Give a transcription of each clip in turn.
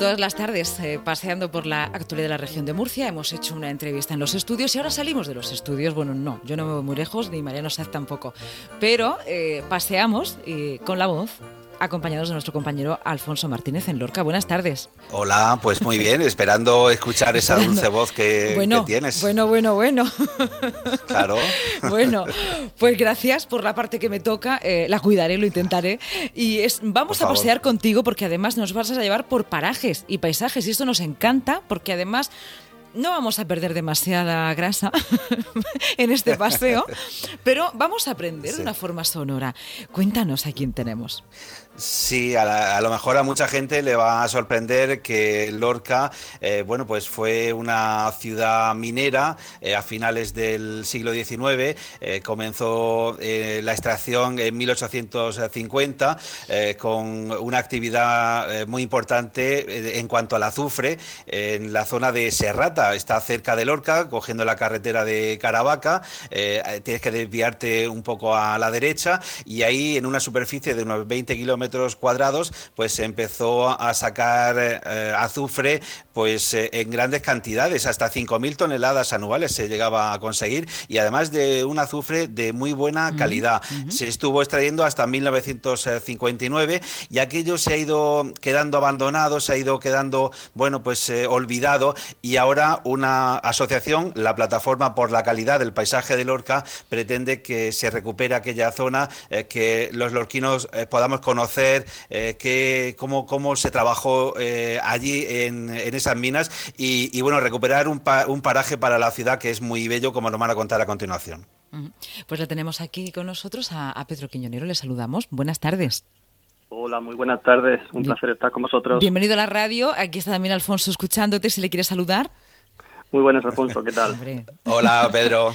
Todas las tardes eh, paseando por la actualidad de la región de Murcia. Hemos hecho una entrevista en los estudios y ahora salimos de los estudios. Bueno, no, yo no me voy muy lejos ni Mariano Saz tampoco. Pero eh, paseamos con la voz acompañados de nuestro compañero Alfonso Martínez en Lorca. Buenas tardes. Hola, pues muy bien, esperando escuchar esa dulce voz que, tienes. Bueno, bueno, bueno. Claro. Bueno, pues gracias por la parte que me toca, eh, la cuidaré, lo intentaré. Y es, vamos a pasear contigo porque además nos vas a llevar por parajes y paisajes y esto nos encanta porque además no vamos a perder demasiada grasa en este paseo, pero vamos a aprender de una forma sonora. Cuéntanos a quién tenemos. Sí, a, lo mejor a mucha gente le va a sorprender que Lorca, eh, bueno, pues fue una ciudad minera eh, a finales del siglo XIX. Eh, comenzó la extracción en 1850 con una actividad muy importante en cuanto al azufre en la zona de Serrata. Está cerca de Lorca, cogiendo la carretera de Caravaca. tienes que desviarte un poco a la derecha y ahí en una superficie de unos 20 kilómetros cuadrados, pues se empezó a sacar eh, azufre pues eh, en grandes cantidades, hasta 5.000 toneladas anuales se llegaba a conseguir y además de un azufre de muy buena calidad. Se estuvo extrayendo hasta 1959 y aquello se ha ido quedando abandonado, se ha ido quedando, bueno, pues eh, olvidado y ahora una asociación, la Plataforma por la Calidad del Paisaje de Lorca, pretende que se recupere aquella zona, que los lorquinos podamos conocer eh, cómo, cómo, se trabajó eh, allí en, esas minas y, bueno, recuperar un, paraje para la ciudad que es muy bello, como nos van a contar a continuación. Pues la tenemos aquí con nosotros a, Pedro Quiñonero, le saludamos. Buenas tardes. Hola, muy buenas tardes. Un placer estar con vosotros. Bienvenido a la radio. Aquí está también Alfonso escuchándote, si le quieres saludar. Muy buenas, Alfonso. ¿Qué tal? Hola, Pedro.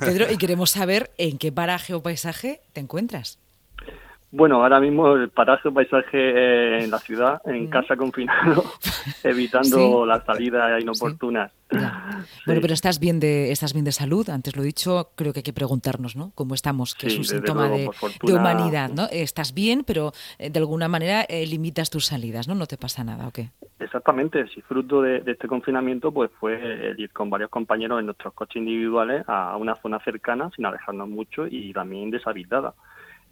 Pedro, y queremos saber en qué paraje o paisaje te encuentras. Bueno, ahora mismo el paraje paisaje eh, en la ciudad, en casa confinado, evitando las salidas inoportunas. Bueno, pero estás bien de estás bien de salud. Antes lo he dicho, creo que hay que preguntarnos, ¿no? Cómo estamos, que es un síntoma de, humanidad, ¿no? Estás bien, pero eh, de alguna manera eh, limitas tus salidas, ¿no? No te pasa nada, ¿o qué? Exactamente. Si fruto de, este confinamiento, pues fue ir con varios compañeros en nuestros coches individuales a una zona cercana, sin alejarnos mucho y también deshabitada.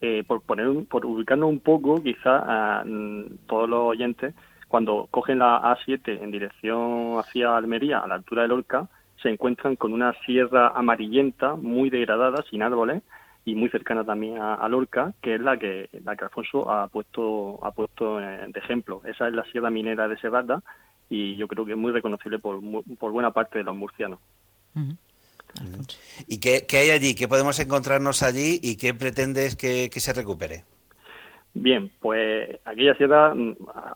Eh, por poner por ubicarnos un poco, quizá a mm, todos los oyentes, cuando cogen la A7 en dirección hacia Almería, a la altura de Lorca, se encuentran con una sierra amarillenta, muy degradada, sin árboles, y muy cercana también a, Lorca, que es la que, la que Alfonso ha puesto, ha puesto de ejemplo. Esa es la sierra minera de Serrata y yo creo que es muy reconocible por, por buena parte de los murcianos. ¿Y qué, hay allí? ¿Qué podemos encontrarnos allí y qué pretendes que, se recupere? Bien, pues aquella sierra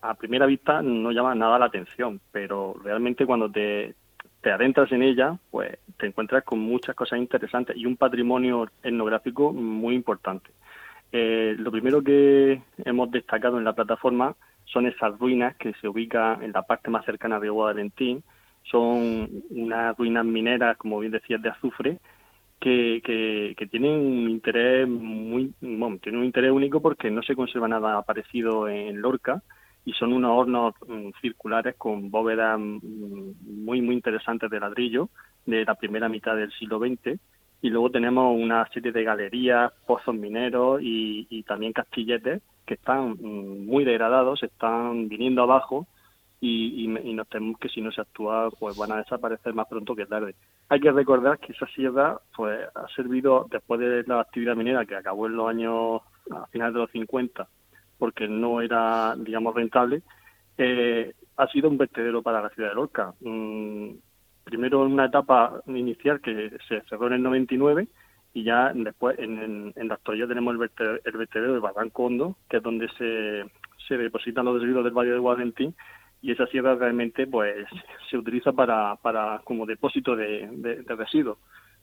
a primera vista no llama nada la atención, pero realmente cuando te, te adentras en ella, pues te encuentras con muchas cosas interesantes y un patrimonio etnográfico muy importante. Eh, lo primero que hemos destacado en la plataforma son esas ruinas que se ubican en la parte más cercana de Guadalentín, son unas ruinas mineras, como bien decías, de azufre, que, que, tienen un interés muy, bueno, tienen un interés único porque no se conserva nada parecido en Lorca y son unos hornos mm, circulares con bóvedas mm, muy muy interesantes de ladrillo de la primera mitad del siglo XX y luego tenemos una serie de galerías, pozos mineros y, también castilletes que están mm, muy degradados, están viniendo abajo y, y, nos tememos que si no se actúa pues van a desaparecer más pronto que tarde. Hay que recordar que esa sierra pues ha servido después de la actividad minera que acabó en los años a finales de los 50 porque no era digamos rentable eh, ha sido un vertedero para la ciudad de Lorca. Mm, primero en una etapa inicial que se cerró en el 99 y ya después en, en, la actualidad tenemos el vertedero, el vertedero de Barranco Hondo, que es donde se, se depositan los residuos del Valle de Guadentín y esa sierra realmente pues se utiliza para, para como depósito de, residuos.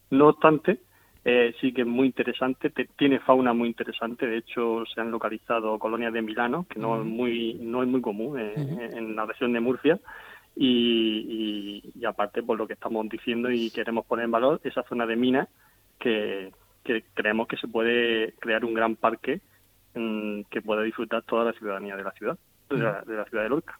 No obstante, eh, sí que es muy interesante, tiene fauna muy interesante, de hecho se han localizado colonias de Milano, que no es muy no es muy común en, la región de Murcia, y, y, aparte por lo que estamos diciendo y queremos poner en valor esa zona de minas que, que creemos que se puede crear un gran parque mm, que pueda disfrutar toda la ciudadanía de la ciudad, de la, de la ciudad de Lorca.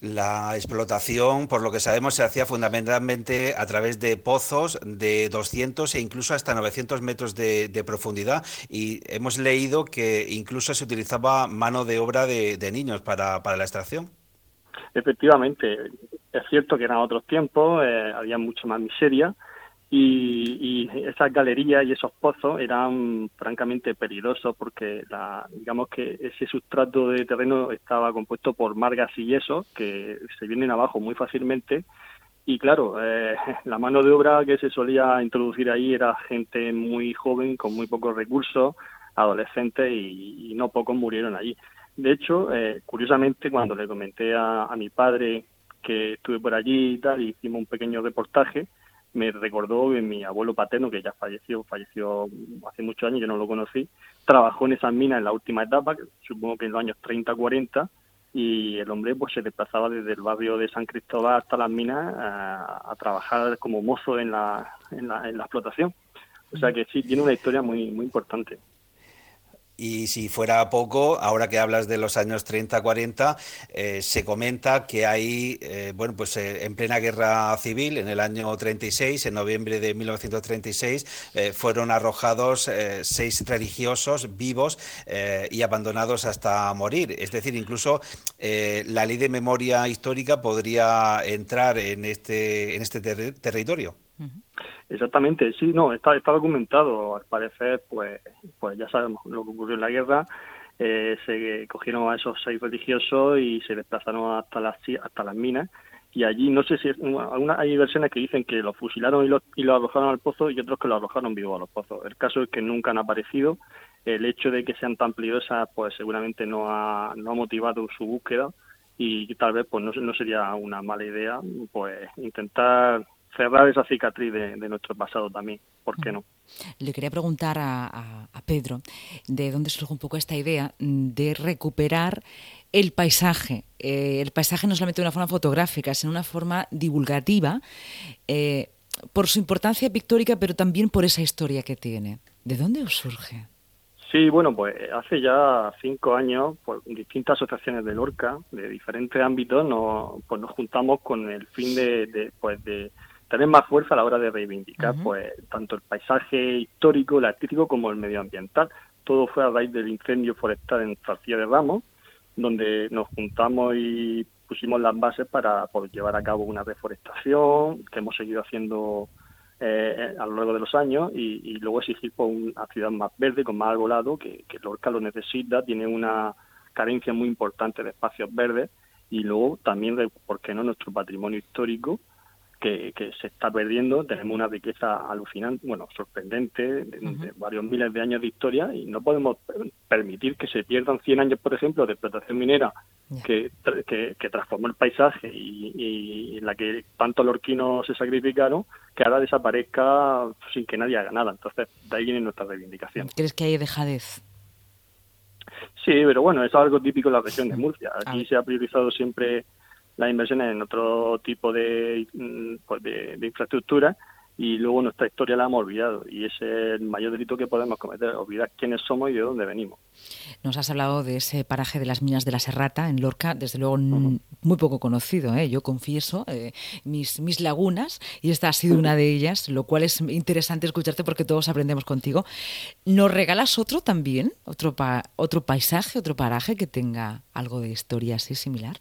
La explotación, por lo que sabemos, se hacía fundamentalmente a través de pozos de 200 e incluso hasta 900 metros de, profundidad. Y hemos leído que incluso se utilizaba mano de obra de, niños para, la extracción. Efectivamente, es cierto que eran otros tiempos, eh, había mucha más miseria y, esas galerías y esos pozos eran francamente peligrosos porque la, digamos que ese sustrato de terreno estaba compuesto por margas y yesos que se vienen abajo muy fácilmente y claro, eh, la mano de obra que se solía introducir ahí era gente muy joven con muy pocos recursos, adolescentes y, no pocos murieron allí. De hecho, eh, curiosamente, cuando le comenté a, a mi padre que estuve por allí y tal, y hicimos un pequeño reportaje, me recordó que mi abuelo paterno, que ya falleció, falleció hace muchos años, yo no lo conocí, trabajó en esas minas en la última etapa, supongo que en los años 30, 40, y el hombre pues se desplazaba desde el barrio de San Cristóbal hasta las minas a, trabajar como mozo en la, en la, en la explotación. O sea que sí, tiene una historia muy, muy importante. Y si fuera poco, ahora que hablas de los años 30-40, eh, se comenta que hay, eh, bueno, pues eh, en plena guerra civil, en el año 36, en noviembre de 1936, fueron arrojados seis religiosos vivos y abandonados hasta morir. Es decir, incluso la ley de memoria histórica podría entrar en este, en este territorio. Exactamente, sí, no, está, está documentado. Al parecer, pues, pues ya sabemos lo que ocurrió en la guerra. Eh, se cogieron a esos seis religiosos y se desplazaron hasta las hasta las minas y allí no sé si hay versiones que dicen que los fusilaron y los, y los arrojaron al pozo y otros que los arrojaron vivos a los pozos. El caso es que nunca han aparecido. El hecho de que sean tan peligrosas, pues seguramente no ha, no ha motivado su búsqueda y tal vez pues no, no sería una mala idea pues intentar cerrar esa cicatriz de, nuestro pasado también, ¿por qué no? Le quería preguntar a, Pedro de dónde surge un poco esta idea de recuperar el paisaje. Eh, el paisaje no solamente de una forma fotográfica, sino de una forma divulgativa, eh, por su importancia pictórica, pero también por esa historia que tiene. ¿De dónde os surge? Sí, bueno, pues hace ya cinco años, pues distintas asociaciones de Lorca, de diferentes ámbitos, nos, pues nos juntamos con el fin de, pues de tener más fuerza a la hora de reivindicar pues tanto el paisaje histórico, el artístico como el medioambiental. Todo fue a raíz del incendio forestal en Zarcía de Ramos, donde nos juntamos y pusimos las bases para poder llevar a cabo una reforestación que hemos seguido haciendo eh, a lo largo de los años y, luego exigir por pues, una ciudad más verde, con más arbolado, que, que Lorca lo necesita, tiene una carencia muy importante de espacios verdes y luego también, de, ¿por qué no?, nuestro patrimonio histórico, que, se está perdiendo. Tenemos una riqueza alucinante, bueno, sorprendente, de, varios miles de años de historia y no podemos permitir que se pierdan 100 años, por ejemplo, de explotación minera que, que, transformó el paisaje y, en la que tantos lorquinos se sacrificaron, que ahora desaparezca sin que nadie haga nada. Entonces, de ahí viene nuestra reivindicación. ¿Crees que hay dejadez? Sí, pero bueno, es algo típico en la región de Murcia. Aquí se ha priorizado siempre las inversiones en otro tipo de, mm, pues de, infraestructura y luego nuestra historia la hemos olvidado y ese es el mayor delito que podemos cometer, olvidar quiénes somos y de dónde venimos. Nos has hablado de ese paraje de las minas de la Serrata en Lorca, desde luego muy poco conocido, ¿eh? yo confieso, eh, mis, mis lagunas y esta ha sido una de ellas, lo cual es interesante escucharte porque todos aprendemos contigo. ¿Nos regalas otro también, otro, otro paisaje, otro paraje que tenga algo de historia así similar?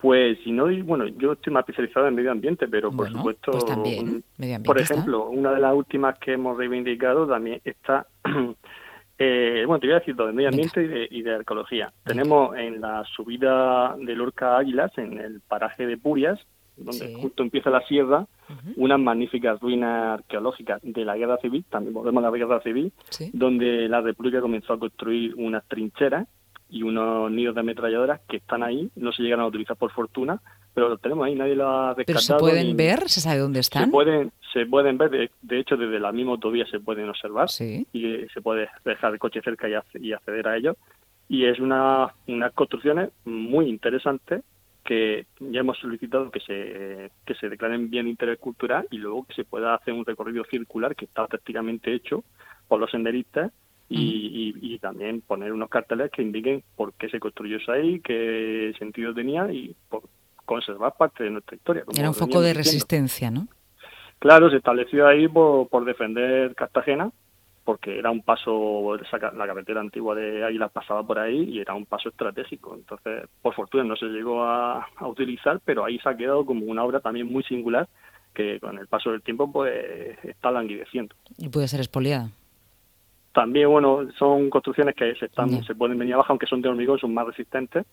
Pues si no, bueno, yo estoy más especializado en medio ambiente, pero por supuesto, pues también, por ejemplo, una de las últimas que hemos reivindicado también está, eh, bueno, te voy a decir todo, de medio ambiente y de, arqueología. Tenemos en la subida de Lorca Águilas, en el paraje de Purias, donde justo empieza la sierra, unas magníficas ruinas arqueológicas de la guerra civil, también volvemos a la guerra civil, donde la República comenzó a construir unas trincheras y unos nidos de ametralladoras que están ahí, no se llegan a utilizar por fortuna, pero los tenemos ahí, nadie lo ha rescatado. ¿Pero se pueden ver? ¿Se sabe dónde están? Se pueden, se pueden ver, de, hecho desde la misma autovía se pueden observar y se puede dejar el coche cerca y, acceder a ellos. Y es una, unas construcciones muy interesantes que ya hemos solicitado que se, que se declaren bien de interés cultural y luego que se pueda hacer un recorrido circular que está prácticamente hecho por los senderistas y, también poner unos carteles que indiquen por qué se construyó eso ahí, qué sentido tenía y por conservar parte de nuestra historia. Era un foco de resistencia, ¿no? Claro, se estableció ahí por, por defender Cartagena, porque era un paso, la carretera antigua de Águilas pasaba por ahí y era un paso estratégico. Entonces, por fortuna no se llegó a, a utilizar, pero ahí se ha quedado como una obra también muy singular que con el paso del tiempo pues está languideciendo. Y puede ser expoliada. También, bueno, son construcciones que se están se pueden venir abajo, aunque son de hormigón, son más resistentes.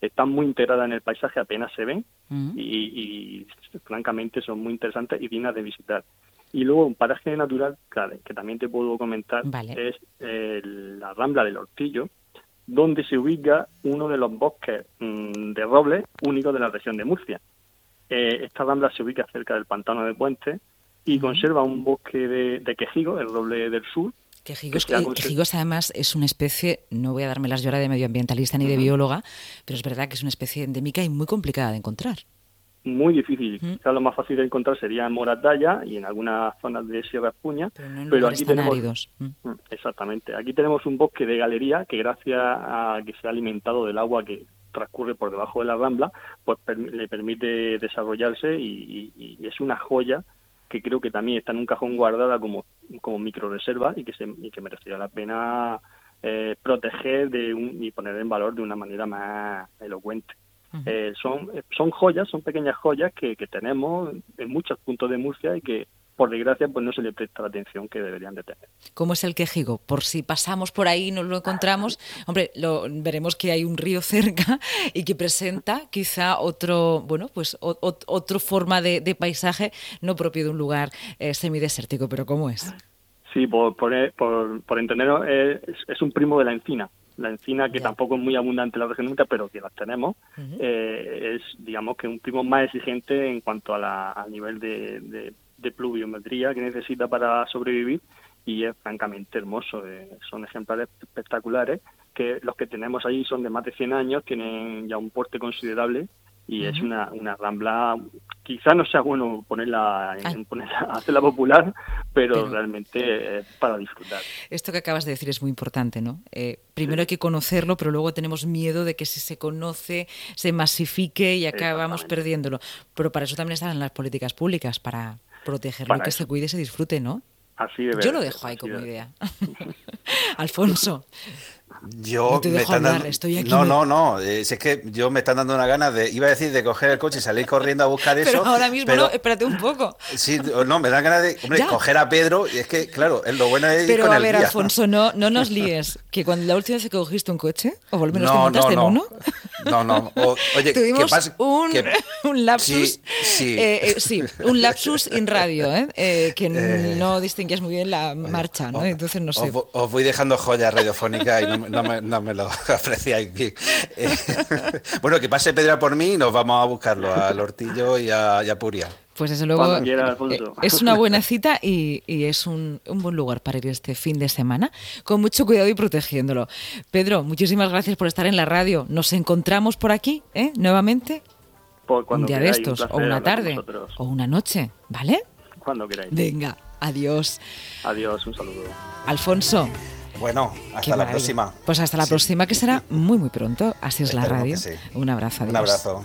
Están muy integradas en el paisaje, apenas se ven y, francamente son muy interesantes y dignas de visitar. Y luego un paraje natural, claro, que también te puedo comentar, es la Rambla del Hortillo, donde se ubica uno de los bosques mm, de roble únicos de la región de Murcia. Eh, esta rambla se ubica cerca del pantano de Puente y conserva un bosque de, quejigo, el roble del sur. Quejigos, quejigos además es una especie, no voy a darme las lloras de medioambientalista ni de bióloga, pero es verdad que es una especie endémica y muy complicada de encontrar. Muy difícil. Quizás lo más fácil de encontrar sería en Moratalla y en algunas zonas de Sierra Espuña. Pero, aquí tenemos, Exactamente. Aquí tenemos un bosque de galería que gracias a que se ha alimentado del agua que transcurre por debajo de la rambla, pues le permite desarrollarse y, es una joya que creo que también está en un cajón guardada como, como micro reserva y que, se, y que merecería la pena eh, proteger de y poner en valor de una manera más elocuente. Eh, son, son joyas, son pequeñas joyas que, que tenemos en muchos puntos de Murcia y que por desgracia, pues no se le presta la atención que deberían de tener. ¿Cómo es el quejigo? Por si pasamos por ahí y nos lo encontramos, hombre, lo, veremos que hay un río cerca y que presenta quizá otro, bueno, pues otro forma de, paisaje no propio de un lugar eh, semidesértico, pero ¿cómo es? Sí, por, por, por, entenderlo, es, es, un primo de la encina. La encina, que tampoco es muy abundante en la región pero que las tenemos, eh, es, digamos, que un primo más exigente en cuanto a la, al nivel de de pluviometría que necesita para sobrevivir y es francamente hermoso. Eh, son ejemplares espectaculares que los que tenemos ahí son de más de 100 años, tienen ya un porte considerable y es una, una rambla, quizá no sea bueno ponerla, en, ponerla hacerla popular, pero, realmente es para disfrutar. Esto que acabas de decir es muy importante, ¿no? Eh, primero hay que conocerlo, pero luego tenemos miedo de que si se conoce, se masifique y acabamos perdiéndolo. Pero para eso también están las políticas públicas, para protegerlo, que se cuide y se disfrute, ¿no? Así de Yo lo dejo ahí como idea. Alfonso. Yo me están dando... Estoy aquí no, no, no, es que yo me están dando una gana de, iba a decir de coger el coche y salir corriendo a buscar eso. Pero ahora mismo no, espérate un poco. Sí, no, me dan ganas de, hombre, coger a Pedro y es que, claro, lo bueno es ir Pero con a el ver. Alfonso, no, no nos líes, que cuando la última vez que cogiste un coche, o al menos te montaste no, en uno. No, no, oye, Tuvimos ¿qué pasa? Un, un lapsus, sí, sí. Eh, eh, sí, un lapsus in radio, ¿eh? eh que no distinguías muy bien la marcha, ¿no? Entonces no sé. Os, voy dejando joyas radiofónicas y no, me, no me lo apreciáis. Eh, bueno, que pase Pedra por mí y nos vamos a buscarlo, al Hortillo y a, Puria. Pues desde luego eh, es una buena cita y, es un, buen lugar para ir este fin de semana, con mucho cuidado y protegiéndolo. Pedro, muchísimas gracias por estar en la radio. Nos encontramos por aquí, ¿eh? Nuevamente. un día de estos, o una tarde, o una noche, ¿vale? Cuando queráis. Venga, adiós. Adiós, un saludo. Alfonso. Bueno, hasta la próxima. Pues hasta la próxima, que será muy, muy pronto. Así es la radio. Un abrazo. Un abrazo.